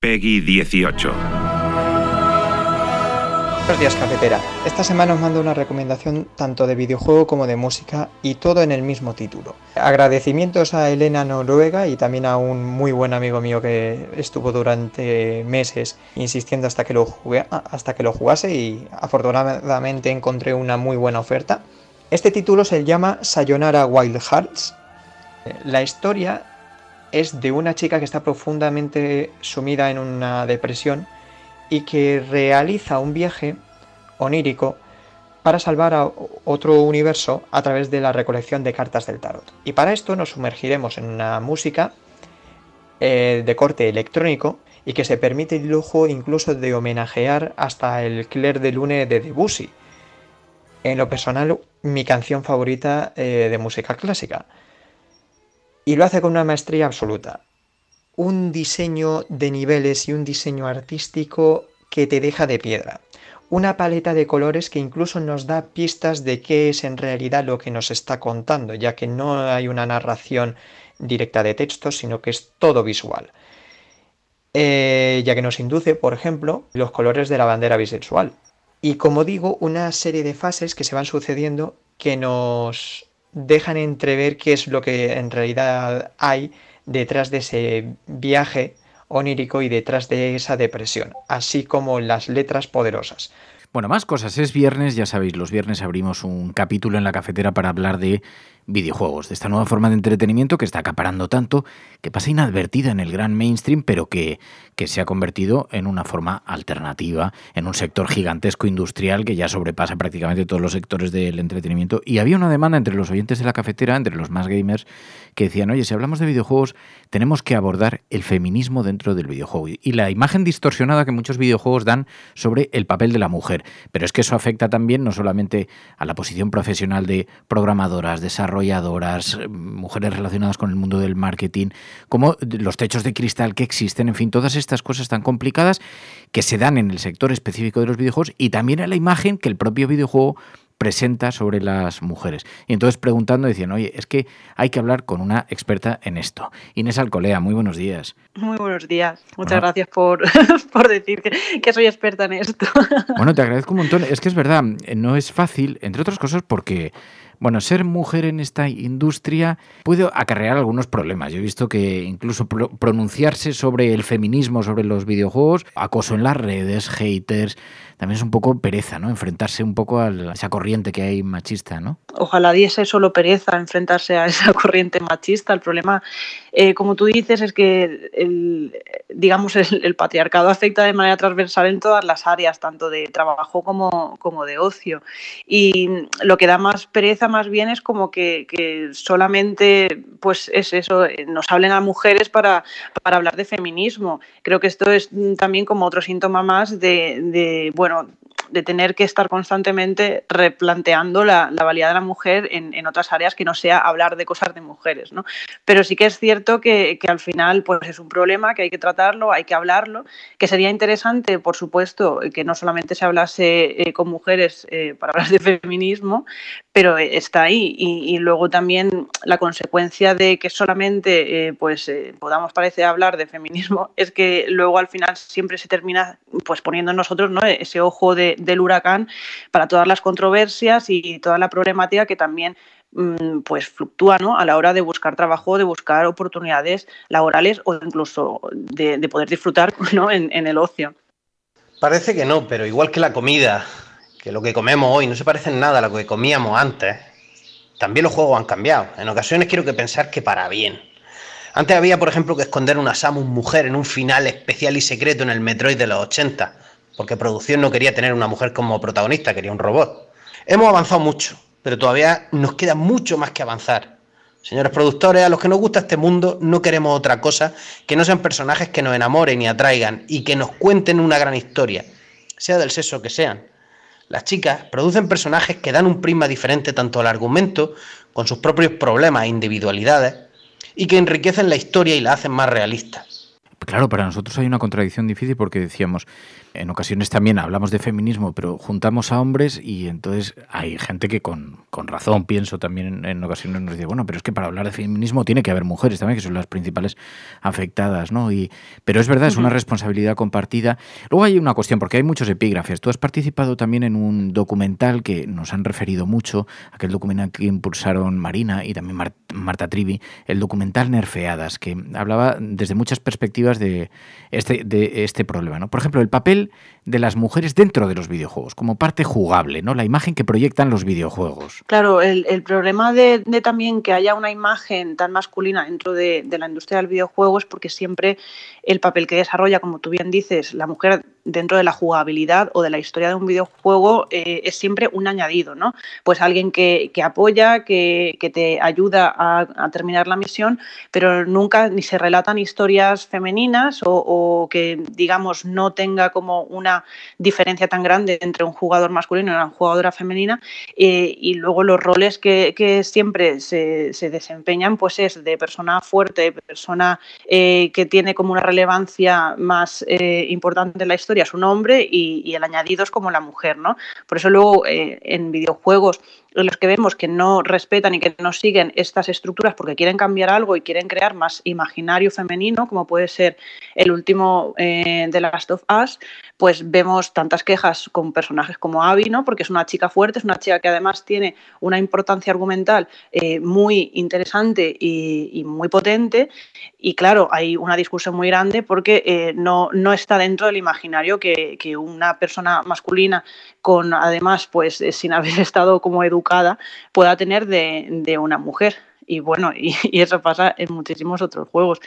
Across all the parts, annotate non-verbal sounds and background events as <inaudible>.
Peggy 18. Buenos días, cafetera. Esta semana os mando una recomendación tanto de videojuego como de música y todo en el mismo título. Agradecimientos a Elena Noruega y también a un muy buen amigo mío que estuvo durante meses insistiendo hasta que lo, jugué, hasta que lo jugase y afortunadamente encontré una muy buena oferta. Este título se llama Sayonara Wild Hearts. La historia es de una chica que está profundamente sumida en una depresión y que realiza un viaje onírico para salvar a otro universo a través de la recolección de cartas del tarot. Y para esto nos sumergiremos en una música eh, de corte electrónico y que se permite el lujo incluso de homenajear hasta el Clair de Lune de Debussy. En lo personal, mi canción favorita eh, de música clásica. Y lo hace con una maestría absoluta un diseño de niveles y un diseño artístico que te deja de piedra. Una paleta de colores que incluso nos da pistas de qué es en realidad lo que nos está contando, ya que no hay una narración directa de texto, sino que es todo visual. Eh, ya que nos induce, por ejemplo, los colores de la bandera bisexual. Y como digo, una serie de fases que se van sucediendo que nos dejan entrever qué es lo que en realidad hay detrás de ese viaje onírico y detrás de esa depresión, así como las letras poderosas. Bueno, más cosas. Es viernes, ya sabéis, los viernes abrimos un capítulo en la cafetera para hablar de videojuegos, de esta nueva forma de entretenimiento que está acaparando tanto, que pasa inadvertida en el gran mainstream, pero que, que se ha convertido en una forma alternativa, en un sector gigantesco industrial que ya sobrepasa prácticamente todos los sectores del entretenimiento. Y había una demanda entre los oyentes de la cafetera, entre los más gamers, que decían, oye, si hablamos de videojuegos, tenemos que abordar el feminismo dentro del videojuego y la imagen distorsionada que muchos videojuegos dan sobre el papel de la mujer. Pero es que eso afecta también no solamente a la posición profesional de programadoras, desarrolladoras, desarrolladoras, mujeres relacionadas con el mundo del marketing, como los techos de cristal que existen, en fin, todas estas cosas tan complicadas que se dan en el sector específico de los videojuegos y también en la imagen que el propio videojuego presenta sobre las mujeres. Y entonces preguntando decían, oye, es que hay que hablar con una experta en esto. Inés Alcolea, muy buenos días. Muy buenos días. Muchas gracias por, <laughs> por decir que, que, soy experta en esto. Bueno, te agradezco un montón. Es que es verdad, no es fácil, entre otras cosas porque bueno, ser mujer en esta industria puede acarrear algunos problemas. Yo he visto que incluso pronunciarse sobre el feminismo, sobre los videojuegos, acoso en las redes, haters, también es un poco pereza, ¿no? Enfrentarse un poco a esa corriente que hay machista, ¿no? Ojalá diese solo pereza enfrentarse a esa <laughs> corriente machista. El problema, eh, como tú dices, es que el, digamos, el, patriarcado afecta de manera transversal en todas las áreas, tanto de trabajo como, como de ocio. Y lo que da más pereza más bien es como que, que solamente, pues es eso, nos hablen a mujeres para, para hablar de feminismo. Creo que esto es también como otro síntoma más de, de bueno, de tener que estar constantemente replanteando la, valía de la mujer en, otras áreas que no sea hablar de cosas de mujeres, ¿no? Pero sí que es cierto que, al final pues es un problema, que hay que tratarlo, hay que hablarlo, que sería interesante, por supuesto, que no solamente se hablase eh, con mujeres eh, para hablar de feminismo, pero está ahí. Y, luego también la consecuencia de que solamente eh, pues, podamos parecer hablar de feminismo es que luego al final siempre se termina pues poniendo en nosotros ¿no? ese ojo de, del huracán para todas las controversias y toda la problemática que también mm, pues fluctúa ¿no? a la hora de buscar trabajo, de buscar oportunidades laborales o incluso de, poder disfrutar <laughs> ¿no? en, en el ocio. Parece que no, pero igual que la comida, que lo que comemos hoy no se parece en nada a lo que comíamos antes, también los juegos han cambiado. En ocasiones quiero que pensar que para bien. Antes había, por ejemplo, que esconder una Samus mujer en un final especial y secreto en el Metroid de los 80, porque producción no quería tener una mujer como protagonista, quería un robot. Hemos avanzado mucho, pero todavía nos queda mucho más que avanzar. Señores productores, a los que nos gusta este mundo, no queremos otra cosa que no sean personajes que nos enamoren y atraigan y que nos cuenten una gran historia, sea del sexo que sean. Las chicas producen personajes que dan un prisma diferente tanto al argumento, con sus propios problemas e individualidades, y que enriquecen la historia y la hacen más realista. Claro, para nosotros hay una contradicción difícil porque decíamos, en ocasiones también hablamos de feminismo, pero juntamos a hombres y entonces hay gente que con, razón, pienso también en, ocasiones nos dice, bueno, pero es que para hablar de feminismo tiene que haber mujeres también, que son las principales afectadas, ¿no? Y, pero es verdad, es una responsabilidad compartida. Luego hay una cuestión, porque hay muchos epígrafes. Tú has participado también en un documental que nos han referido mucho, aquel documental que impulsaron Marina y también Marta Trivi, el documental Nerfeadas, que hablaba desde muchas perspectivas de este, de este problema, ¿no? Por ejemplo, el papel de las mujeres dentro de los videojuegos, como parte jugable, ¿no? La imagen que proyectan los videojuegos. Claro, el, problema de, también que haya una imagen tan masculina dentro de, de la industria del videojuego es porque siempre el papel que desarrolla, como tú bien dices, la mujer dentro de la jugabilidad o de la historia de un videojuego eh, es siempre un añadido, ¿no? Pues alguien que, apoya, que, te ayuda a, terminar la misión, pero nunca ni se relatan historias femeninas o, que, digamos, no tenga como una diferencia tan grande entre un jugador masculino y una jugadora femenina. Eh, y luego los roles que, siempre se, desempeñan, pues es de persona fuerte, persona eh, que tiene como una relevancia más importante en la historia es un hombre y, el añadido es como la mujer, ¿no? Por eso luego eh, en videojuegos los que vemos que no respetan y que no siguen estas estructuras porque quieren cambiar algo y quieren crear más imaginario femenino, como puede ser el último eh, de Last of Us, pues vemos tantas quejas con personajes como Abby, ¿no? Porque es una chica fuerte, es una chica que además tiene una importancia argumental eh, muy interesante y, muy potente. Y claro, hay una discusión muy grande porque eh, no, no está dentro del imaginario que, que una persona masculina con además, pues eh, sin haber <laughs> estado como educada, pueda tener de, una mujer. Y bueno, y, eso pasa en muchísimos otros juegos.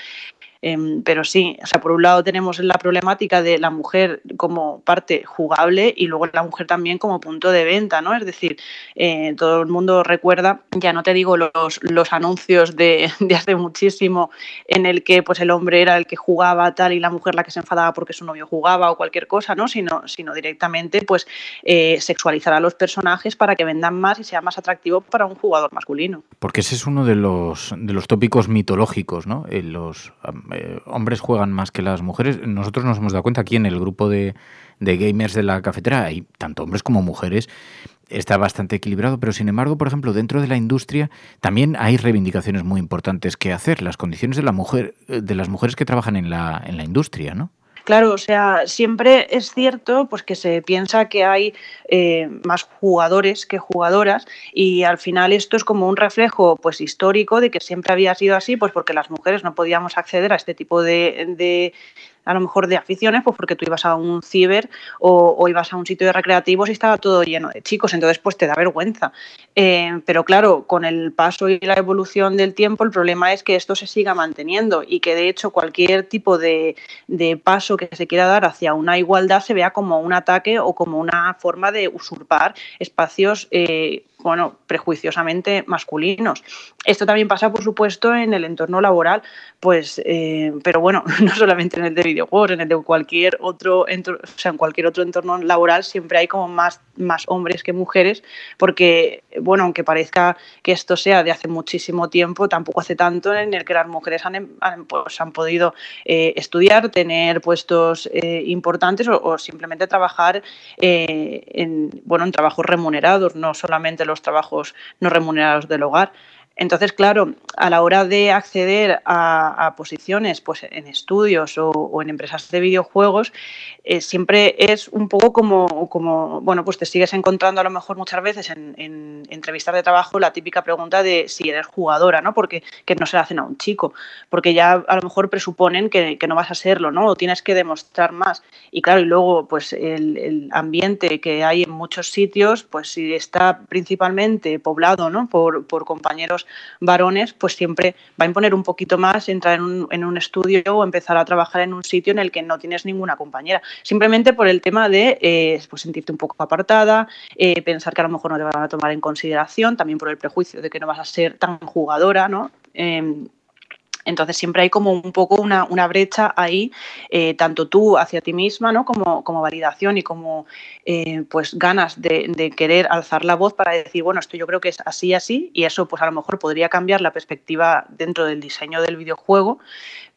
Em, pero sí, o sea, por un lado tenemos la problemática de la mujer como parte jugable y luego la mujer también como punto de venta, ¿no? Es decir, eh, todo el mundo recuerda, ya no te digo los, los anuncios <laughs> de, hace muchísimo en el que pues el hombre era el que jugaba tal y la mujer la que se enfadaba porque su novio jugaba o cualquier cosa, ¿no? Sino, sino directamente pues eh, sexualizar a los personajes para que vendan más y sea más atractivo para un jugador masculino. Porque ese es uno de los, de los tópicos mitológicos, ¿no? En eh, los eh, hombres juegan más que las mujeres. Nosotros nos hemos dado cuenta aquí en el grupo de, gamers de la cafetera, hay tanto hombres como mujeres está bastante equilibrado, pero sin embargo, por ejemplo, dentro de la industria también hay reivindicaciones muy importantes que hacer, las condiciones de la mujer, eh, de las mujeres que trabajan en la, en la industria, ¿no? Claro, o sea, siempre es cierto pues que se piensa que hay eh, más jugadores que jugadoras y al final esto es como un reflejo pues histórico de que siempre había sido así, pues porque las mujeres no podíamos acceder a este tipo de, a lo mejor de aficiones, pues porque tú ibas a un ciber o, ibas a un sitio de recreativos y estaba todo lleno de chicos, entonces pues te da vergüenza. Eh, pero claro, con el paso y la evolución del tiempo, el problema es que esto se siga manteniendo y que de hecho cualquier tipo de, paso que se quiera dar hacia una igualdad se vea como un ataque o como una forma de usurpar espacios eh, bueno, prejuiciosamente masculinos. Esto también pasa, por supuesto, en el entorno laboral, pues, eh, pero bueno, <laughs> no solamente en el de videojuegos, en el de cualquier otro, o sea, en cualquier otro entorno laboral siempre hay como más, más hombres que mujeres, porque, bueno, aunque parezca que esto sea de hace muchísimo tiempo, tampoco hace tanto en el que las mujeres han, pues, han podido eh, estudiar, tener puestos eh, importantes o, simplemente trabajar en, bueno, en trabajos remunerados, no solamente los trabajos no remunerados del hogar. Entonces, claro, a la hora de acceder a, posiciones pues, en estudios o, en empresas de videojuegos, eh, siempre es un poco como, bueno, pues te sigues encontrando a lo mejor muchas veces en, entrevistas de trabajo la típica pregunta de si eres jugadora, ¿no? Porque que no se la hacen a un chico, porque ya a lo mejor presuponen que, no vas a serlo, ¿no? O tienes que demostrar más. Y claro, y luego, pues el, ambiente que hay en muchos sitios, pues si está principalmente poblado, ¿no? Por, por compañeros varones, pues siempre va a imponer un poquito más entrar en un, estudio o empezar a trabajar en un sitio en el que no tienes ninguna compañera simplemente por el tema de eh, pues sentirte un poco apartada, eh, pensar que a lo mejor no te van a tomar en consideración, también por el prejuicio de que no vas a ser tan jugadora, ¿no? Em, entonces siempre hay como un poco una, brecha ahí, eh, tanto tú hacia ti misma, ¿no? Como, como validación y como eh, pues ganas de, querer alzar la voz para decir, bueno, esto yo creo que es así, así, y eso pues a lo mejor podría cambiar la perspectiva dentro del diseño del videojuego,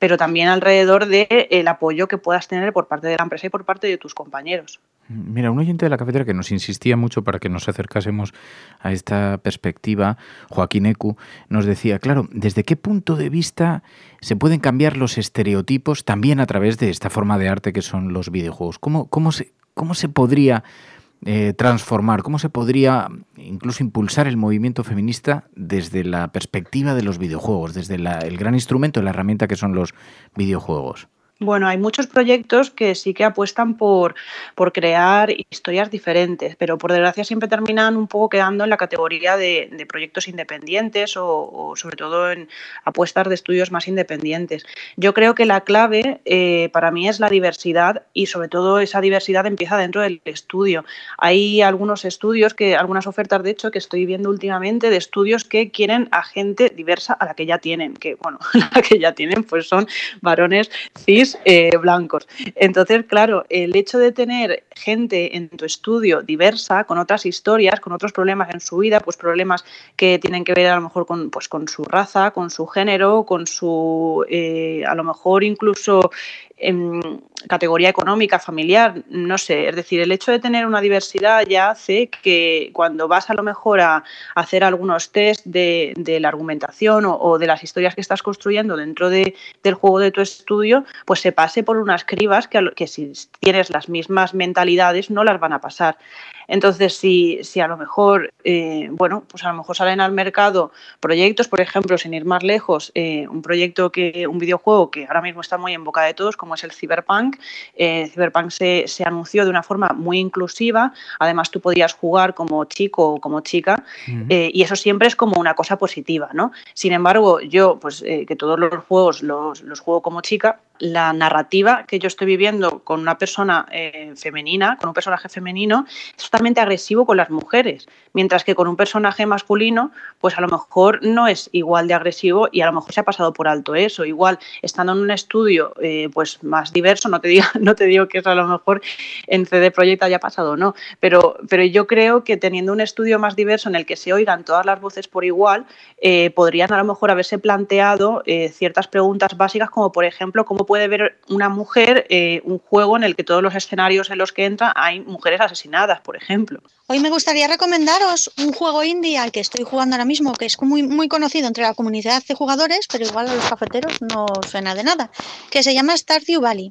pero también alrededor del el apoyo que puedas tener por parte de la empresa y por parte de tus compañeros. Mira, un oyente de la cafetera que nos insistía mucho para que nos acercásemos a esta perspectiva, Joaquín Ecu, nos decía, claro, ¿desde qué punto de vista se pueden cambiar los estereotipos también a través de esta forma de arte que son los videojuegos? ¿Cómo, cómo, se, cómo se podría eh, transformar, cómo se podría incluso impulsar el movimiento feminista desde la perspectiva de los videojuegos, desde el gran instrumento, la herramienta que son los videojuegos? Bueno, hay muchos proyectos que sí que apuestan por, por crear historias diferentes, pero por desgracia siempre terminan un poco quedando en la categoría de, proyectos independientes o, sobre todo en apuestas de estudios más independientes. Yo creo que la clave eh, para mí es la diversidad y sobre todo esa diversidad empieza dentro del estudio. Hay algunos estudios, que algunas ofertas de hecho que estoy viendo últimamente de estudios que quieren a gente diversa a la que ya tienen, que bueno, <laughs> la que ya tienen pues son varones cis eh, blancos. Entonces, claro, el hecho de tener gente en tu estudio diversa, con otras historias, con otros problemas en su vida, pues problemas que tienen que ver a lo mejor con, pues, con su raza, con su género, con su, eh, a lo mejor incluso en categoría económica, familiar, no sé, es decir, el hecho de tener una diversidad ya hace que cuando vas a lo mejor a, hacer algunos test de, la argumentación o, de las historias que estás construyendo dentro de, del juego de tu estudio, pues se pase por unas cribas que, que si tienes las mismas mentalidades no las van a pasar. Entonces, si, si a lo mejor, eh, bueno, pues a lo mejor salen al mercado proyectos, por ejemplo, sin ir más lejos, eh, un proyecto que, un videojuego que ahora mismo está muy en boca de todos, como es el Cyberpunk. Eh, Cyberpunk se, se, anunció de una forma muy inclusiva. Además, tú podías jugar como chico o como chica, y eso siempre es como una cosa positiva, ¿no? Sin embargo, yo, pues que todos los juegos los, los juego como chica, la narrativa que yo estoy viviendo con una persona eh, femenina, con un personaje femenino, es totalmente agresivo con las mujeres, mientras que con un personaje masculino, pues a lo mejor no es igual de agresivo y a lo mejor se ha pasado por alto eso. Igual, estando en un estudio eh, pues más diverso, no te, digo, <laughs> no te digo que eso a lo mejor en CD Projekt haya pasado, no, pero, pero yo creo que teniendo un estudio más diverso en el que se oigan todas las voces por igual, eh, podrían a lo mejor haberse planteado ciertas preguntas básicas como por ejemplo cómo puede ver una mujer eh, un juego en el que todos los escenarios en los que entra hay mujeres asesinadas, por ejemplo. Hoy me gustaría recomendaros un juego indie al que estoy jugando ahora mismo, que es muy, muy conocido entre la comunidad de jugadores, pero igual a los cafeteros no suena de nada, que se llama Stardew Valley.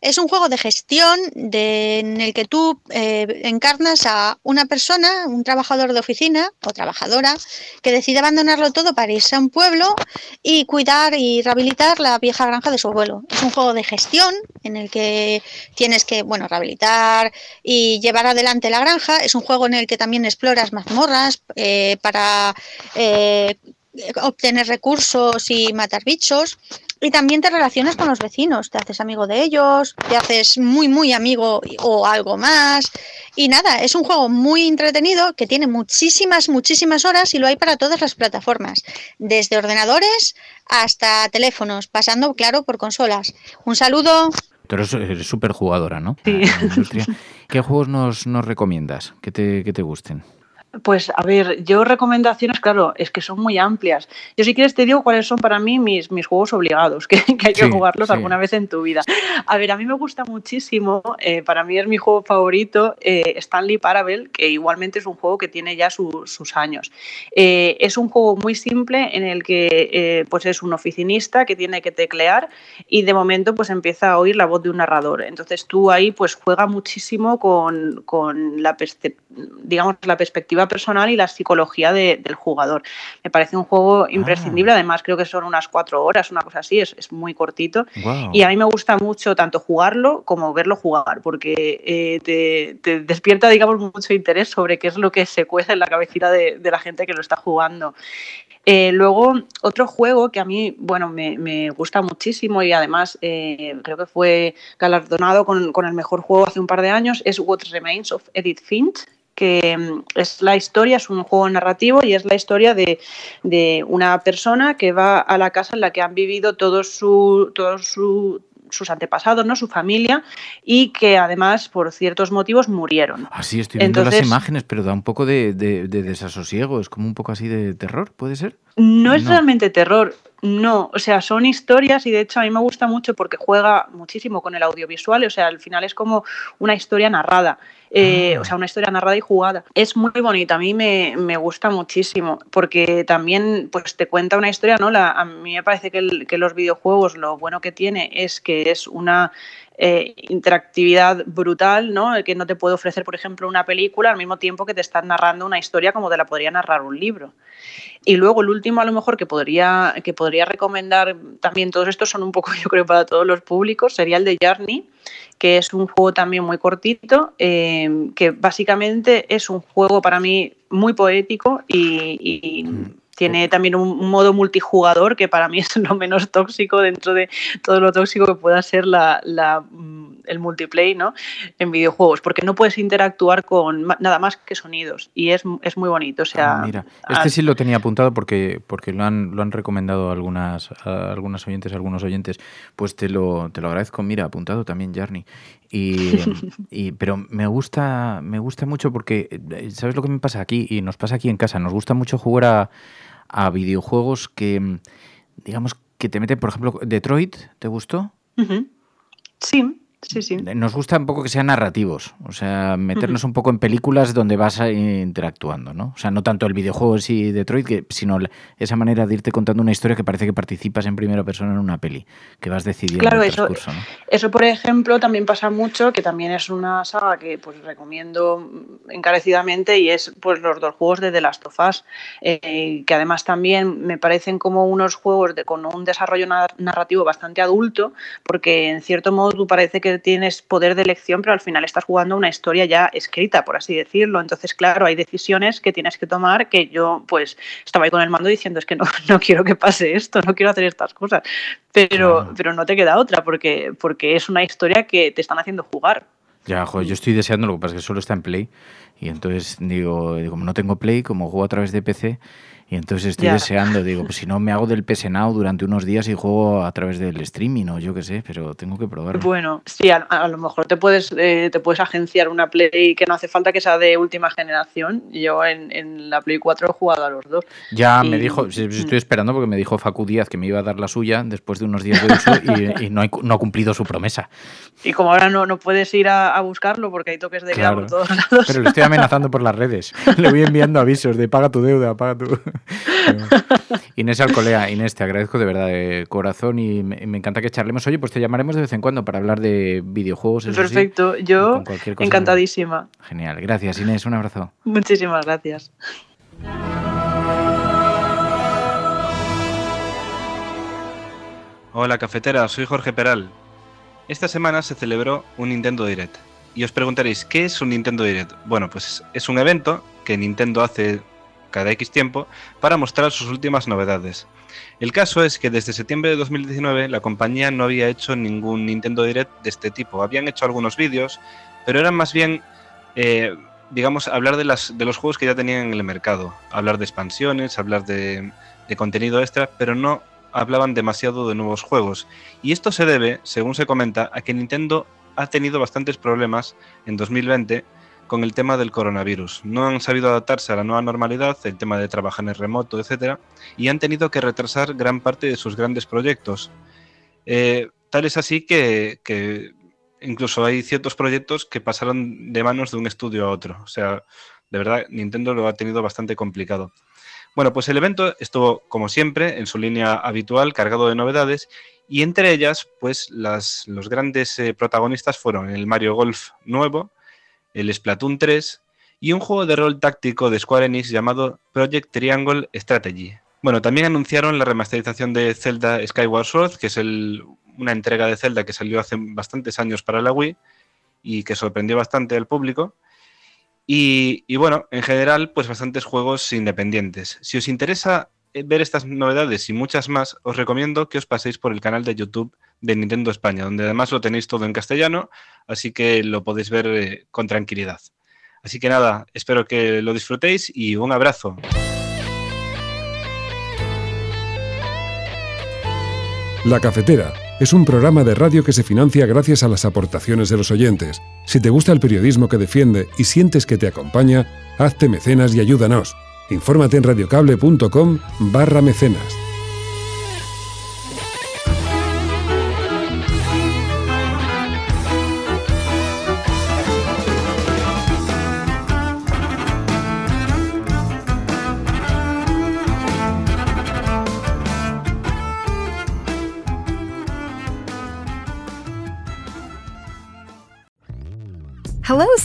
Es un juego de gestión en el que tú eh, encarnas a una persona, un trabajador de oficina o trabajadora, que decide abandonarlo todo para irse a un pueblo y cuidar y rehabilitar la vieja granja de su abuelo. Es un juego de gestión en el que tienes que, bueno, rehabilitar y llevar adelante la granja. Es un juego en el que también exploras mazmorras eh, para eh, obtener recursos y matar bichos. Y también te relacionas con los vecinos, te haces amigo de ellos, te haces muy, muy amigo o algo más. Y nada, es un juego muy entretenido que tiene muchísimas, muchísimas horas y lo hay para todas las plataformas, desde ordenadores hasta teléfonos, pasando, claro, por consolas. Un saludo. Tú eres súper jugadora, ¿no? Sí. ¿Qué juegos nos, nos recomiendas que te, que te gusten? Pues a ver, yo recomendaciones, claro, es que son muy amplias. Yo si quieres te digo cuáles son para mí mis, mis juegos obligados, <laughs> que, que hay que Sí, jugarlos sí. alguna vez en tu vida. A ver, a mí me gusta muchísimo, eh, para mí es mi juego favorito, eh, Stanley Parable, que igualmente es un juego que tiene ya su- sus años. Eh, es un juego muy simple en el que pues es un oficinista que tiene que teclear y de momento pues empieza a oír la voz de un narrador. Entonces tú ahí pues juega muchísimo con, con la, digamos, la perspectiva personal y la psicología de- del jugador. Me parece un juego imprescindible, además creo que son unas cuatro horas, una cosa así, es, es muy cortito. Y a mí me gusta mucho tanto jugarlo como verlo jugar, porque eh, te, te despierta, digamos, mucho interés sobre qué es lo que se cuece en la cabecita de, de la gente que lo está jugando. Eh, luego, otro juego que a mí, bueno, me, me gusta muchísimo y además eh, creo que fue galardonado con, con el mejor juego hace un par de años, es What Remains of Edith Finch que mm, es la historia, es un juego narrativo y es la historia de, de una persona que va a la casa en la que han vivido todos su, todos su- sus antepasados, ¿no? su familia, y que además por ciertos motivos murieron. Así estoy viendo las imágenes, pero da un poco de, de- de desasosiego, es como un poco así de terror, ¿puede ser? No es No. realmente terror, no. O sea, son historias y de hecho a mí me gusta mucho porque juega muchísimo con el audiovisual. O sea, al final es como una historia narrada. eh, Ah. O sea, una historia narrada y jugada. Es muy bonita, a mí me, me gusta muchísimo porque también pues te cuenta una historia, ¿no? La, a mí me parece que, el- que los videojuegos lo bueno que tiene es que es una eh, interactividad brutal, ¿no? Que no te puede ofrecer, por ejemplo, una película al mismo tiempo que te están narrando una historia como te la podría narrar un libro. Y luego el último a lo mejor que podría, que podría recomendar también, todos estos son un poco <laughs> yo creo para todos los públicos, sería el de Journey, que es un juego también muy cortito, eh, que básicamente es un juego para mí muy poético y, y tiene también un, un modo multijugador que para mí <laughs> es lo menos tóxico dentro de todo lo tóxico que pueda ser la, la, mm, el multiplayer ¿no? en videojuegos, porque no puedes interactuar con nada más que sonidos y es, es muy bonito. O sea, Ah, mira, este al- sí lo tenía apuntado porque, porque lo, han, lo han recomendado algunas, a algunas oyentes, algunos oyentes. Pues te lo, te lo agradezco. Mira, apuntado también, Jarny. Y, <laughs> y- pero me gusta, me gusta mucho porque, eh, ¿sabes lo que me pasa aquí? Y nos pasa aquí en casa. Nos gusta mucho jugar a, a videojuegos que, mm, digamos, que te meten, por ejemplo, Detroit, ¿te gustó? Sí, sí, sí. Nos gusta un poco que sean narrativos, o sea, meternos un poco en películas donde vas interactuando, ¿no? O sea, no tanto el videojuego en sí Detroit, que, sino esa manera de irte contando una historia que parece que participas en primera persona en una peli, que vas decidiendo Claro, el eso, transcurso, ¿no? eso por ejemplo también pasa mucho, que también es una saga que pues recomiendo encarecidamente y es pues los dos juegos de The Last of Us, eh, que además también me parecen como unos juegos de, con un desarrollo nar- narrativo bastante adulto, porque en cierto modo tú parece que tienes poder de elección, pero al final estás jugando una historia ya escrita, por así decirlo. Entonces, claro, hay decisiones que tienes que tomar que yo pues estaba ahí con el mando diciendo es que no, <laughs> no quiero que pase esto, no quiero hacer estas cosas. Pero, pero no te queda otra, porque, porque es una historia que te están haciendo jugar. Ya, joder, yo estoy deseando, lo que pasa es que solo está en Play, y entonces digo, como no tengo Play, como juego a través de PC, y entonces estoy deseando, digo, pues si no me hago del PS Now durante unos días y juego a través del streaming o yo qué sé, pero tengo que probarlo. Bueno, sí, a, a lo mejor te puedes, eh, te puedes agenciar una Play que no hace falta que sea de última generación. Yo en, en la Play 4 he jugado a los dos. Ya me dijo, estoy esperando porque me dijo Facu Díaz que me iba a dar la suya después de unos días de uso y, <laughs> y no, hay- no ha cumplido su promesa. Y como ahora no, no puedes ir a, a buscarlo porque hay toques de Claro. por todos lados. Pero le estoy amenazando por las redes. <laughs> Le voy enviando avisos de paga tu deuda, paga tu. <laughs> Inés Alcolea, Inés, te agradezco de verdad de corazón y me, me encanta que charlemos. Oye, pues te llamaremos de vez en cuando para hablar de videojuegos. sí, Perfecto, yo con cualquier cosa. encantadísima. Genial, gracias Inés, un abrazo. Muchísimas gracias. Hola cafetera, soy Jorge Peral. Esta semana se celebró un Nintendo Direct. Y os preguntaréis, ¿qué es un Nintendo Direct? Bueno, pues es un evento que Nintendo hace cada X tiempo para mostrar sus últimas novedades. El caso es que desde septiembre de 2019 la compañía no había hecho ningún Nintendo Direct de este tipo. Habían hecho algunos vídeos, pero eran más bien, eh, digamos, hablar de, las, de los juegos que ya tenían en el mercado. Hablar de expansiones, hablar de, de contenido extra, pero no hablaban demasiado de nuevos juegos. Y esto se debe, según se comenta, a que Nintendo ha tenido bastantes problemas en 2020 con el tema del coronavirus. No han sabido adaptarse a la nueva normalidad, el tema de trabajar en remoto, etc. Y han tenido que retrasar gran parte de sus grandes proyectos. Eh, tal es así que, que incluso hay ciertos proyectos que pasaron de manos de un estudio a otro. O sea, de verdad, Nintendo lo ha tenido bastante complicado. Bueno, pues el evento estuvo, como siempre, en su línea habitual, cargado de novedades, y entre ellas, pues las, los grandes eh, protagonistas fueron el Mario Golf nuevo, el Splatoon 3 y un juego de rol táctico de Square Enix llamado Project Triangle Strategy. Bueno, también anunciaron la remasterización de Zelda Skyward Sword, que es una entrega de Zelda que salió hace bastantes años para la Wii y que sorprendió bastante al público. Y, y, bueno, en general, pues bastantes juegos independientes. Si os interesa eh, ver estas novedades y muchas más, os recomiendo que os paséis por el canal de YouTube de Nintendo España, donde además lo tenéis todo en castellano, así que lo podéis ver eh, con tranquilidad. Así que nada, espero que lo disfrutéis y un abrazo. La Cafetera es un programa de radio que se financia gracias a las aportaciones de los oyentes. Si te gusta el periodismo que defiende y sientes que te acompaña, hazte mecenas y ayúdanos. Infórmate en radiocable.com barra mecenas.